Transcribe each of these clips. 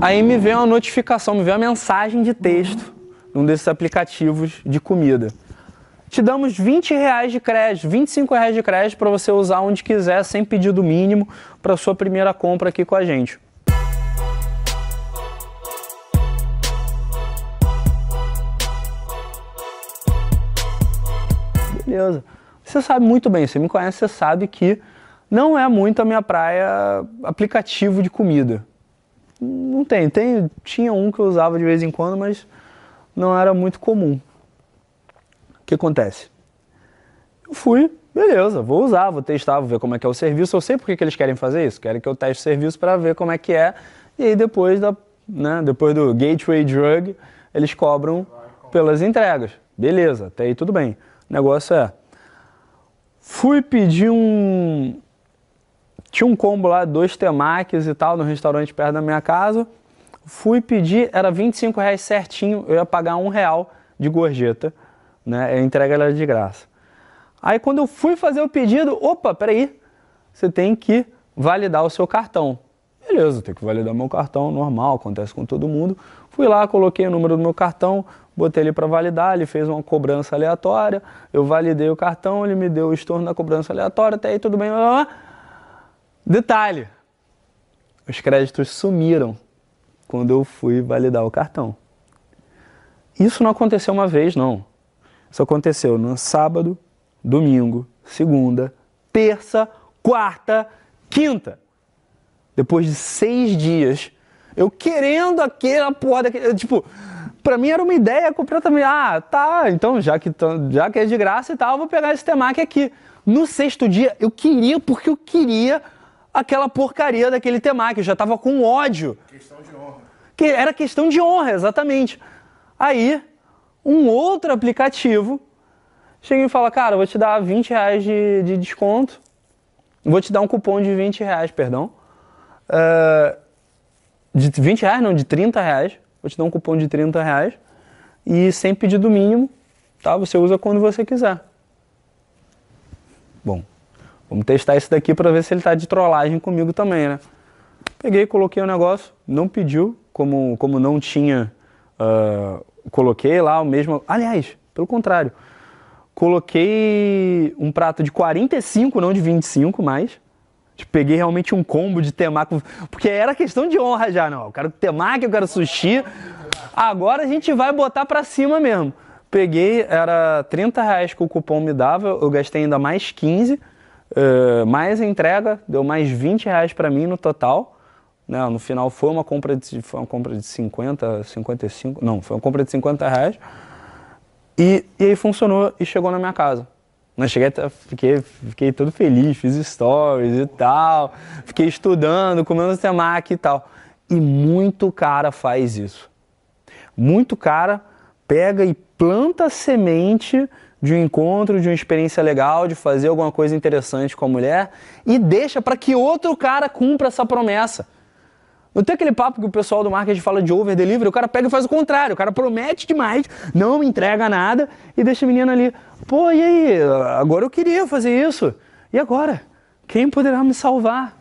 Aí me veio uma notificação, me veio uma mensagem de texto num desses aplicativos de comida. Te damos 20 reais de crédito, 25 reais de crédito para você usar onde quiser, sem pedido mínimo, para sua primeira compra aqui com a gente. Beleza. Você sabe muito bem, você me conhece, você sabe que não é muito a minha praia aplicativo de comida. Não tem, tem, tinha um que eu usava de vez em quando, mas não era muito comum. O que acontece? Eu fui, beleza, vou usar, vou testar, vou ver como é que é o serviço. Eu sei porque que eles querem fazer isso, querem que eu teste o serviço para ver como é que é. E aí depois, da, né, depois do Gateway Drug, eles cobram pelas entregas. Beleza, até aí tudo bem. O negócio é, fui pedir um, tinha um combo lá, dois temakis e tal, no restaurante perto da minha casa. Fui pedir, era 25 reais certinho, eu ia pagar um real de gorjeta, né? Entrega era de graça. Aí quando eu fui fazer o pedido, opa, peraí, você tem que validar o seu cartão. Beleza, tem que validar meu cartão, normal, acontece com todo mundo. Fui lá, coloquei o número do meu cartão, botei ele para validar, ele fez uma cobrança aleatória, eu validei o cartão, ele me deu o estorno da cobrança aleatória, até aí tudo bem. Blá. Detalhe: os créditos sumiram quando eu fui validar o cartão. Isso não aconteceu uma vez, não. Isso aconteceu no sábado, domingo, segunda, terça, quarta, quinta. Depois de seis dias, eu querendo aquela porra daquele. Tipo, pra mim era uma ideia completamente. Ah, tá, então já que, já que é de graça e tal, eu vou pegar esse temaki aqui. No sexto dia, eu queria, porque eu queria aquela porcaria daquele temaki. Eu já tava com ódio. Questão de honra. Que era questão de honra, exatamente. Aí, um outro aplicativo chega e fala, cara, vou te dar 20 reais de, de desconto. Vou te dar um cupom de 20 reais, perdão. Uh, de 20 reais, não, de 30 reais. Vou te dar um cupom de 30 reais. E sem pedido mínimo, tá? Você usa quando você quiser. Bom, Vamos testar esse daqui para ver se ele está de trollagem comigo também, né? Peguei, coloquei o negócio, não pediu, como, como não tinha, uh, coloquei lá o mesmo. Aliás, pelo contrário, coloquei um prato de 45, não de 25 mais. Peguei realmente um combo de temaki, porque era questão de honra já, não. Eu quero temaki, eu quero sushi. Agora a gente vai botar pra cima mesmo. Peguei, era 30 reais que o cupom me dava, eu gastei ainda mais 15 Uh, mais entrega, deu mais 20 reais para mim no total. Né? No final foi uma compra de, foi uma compra de 50, 55, não, foi uma compra de 50 reais. E, e aí funcionou e chegou na minha casa. Eu cheguei, fiquei, fiquei todo feliz, fiz stories e tal, fiquei estudando, comendo temaki e tal. E muito cara faz isso. Muito cara pega e planta semente de um encontro, de uma experiência legal, de fazer alguma coisa interessante com a mulher e deixa para que outro cara cumpra essa promessa. Não tem aquele papo que o pessoal do marketing fala de over delivery, o cara pega e faz o contrário, o cara promete demais, não entrega nada e deixa a menina ali. Pô, e aí? Agora eu queria fazer isso. E agora? Quem poderá me salvar?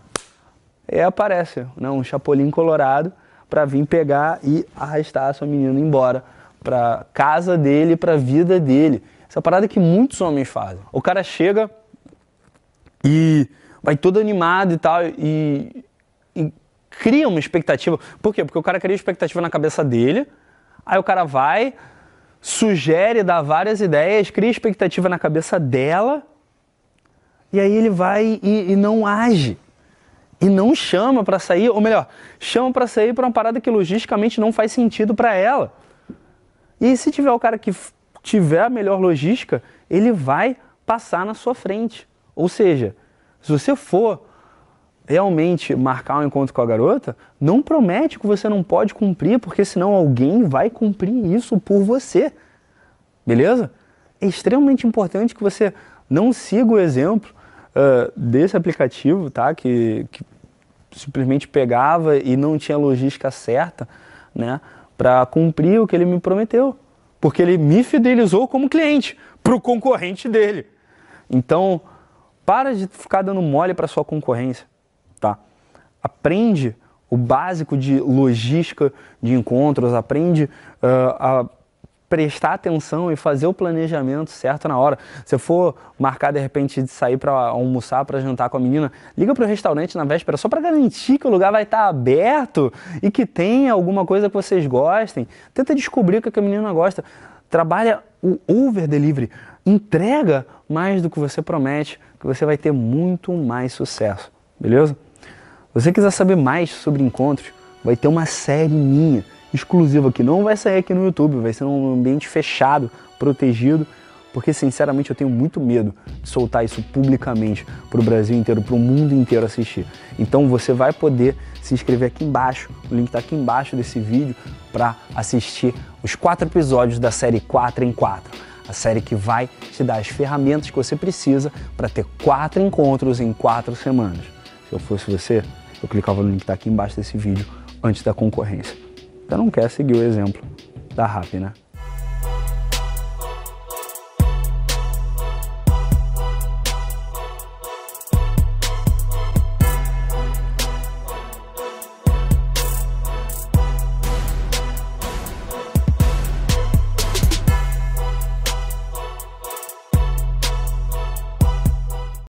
E aparece né, um chapolim colorado para vir pegar e arrastar a sua menina embora para casa dele, para vida dele. Essa parada que muitos homens fazem. O cara chega e vai todo animado e tal, e, e cria uma expectativa. Por quê? Porque o cara cria expectativa na cabeça dele, aí o cara vai, sugere, dá várias ideias, cria expectativa na cabeça dela, e aí ele vai e, e não age. E não chama para sair, ou melhor, chama para sair para uma parada que logisticamente não faz sentido para ela. E se tiver o cara que tiver a melhor logística, ele vai passar na sua frente. Ou seja, se você for realmente marcar um encontro com a garota, não promete que você não pode cumprir, porque senão alguém vai cumprir isso por você. Beleza? É extremamente importante que você não siga o exemplo uh, desse aplicativo, tá? Que, que simplesmente pegava e não tinha logística certa, né? Para cumprir o que ele me prometeu porque ele me fidelizou como cliente para o concorrente dele. Então, para de ficar dando mole para sua concorrência, tá? Aprende o básico de logística de encontros, aprende uh, a prestar atenção e fazer o planejamento certo na hora. Se for marcar de repente de sair para almoçar, para jantar com a menina, liga para o restaurante na véspera só para garantir que o lugar vai estar tá aberto e que tenha alguma coisa que vocês gostem. Tenta descobrir o que a menina gosta. Trabalha o over delivery. Entrega mais do que você promete, que você vai ter muito mais sucesso. Beleza? Se você quiser saber mais sobre encontros, vai ter uma série minha exclusiva que não vai sair aqui no YouTube, vai ser num ambiente fechado, protegido, porque sinceramente eu tenho muito medo de soltar isso publicamente para o Brasil inteiro, para o mundo inteiro assistir. Então você vai poder se inscrever aqui embaixo, o link está aqui embaixo desse vídeo para assistir os quatro episódios da série 4 em 4. A série que vai te dar as ferramentas que você precisa para ter quatro encontros em quatro semanas. Se eu fosse você, eu clicava no link que está aqui embaixo desse vídeo antes da concorrência. Então não quer seguir o exemplo da RAP, né?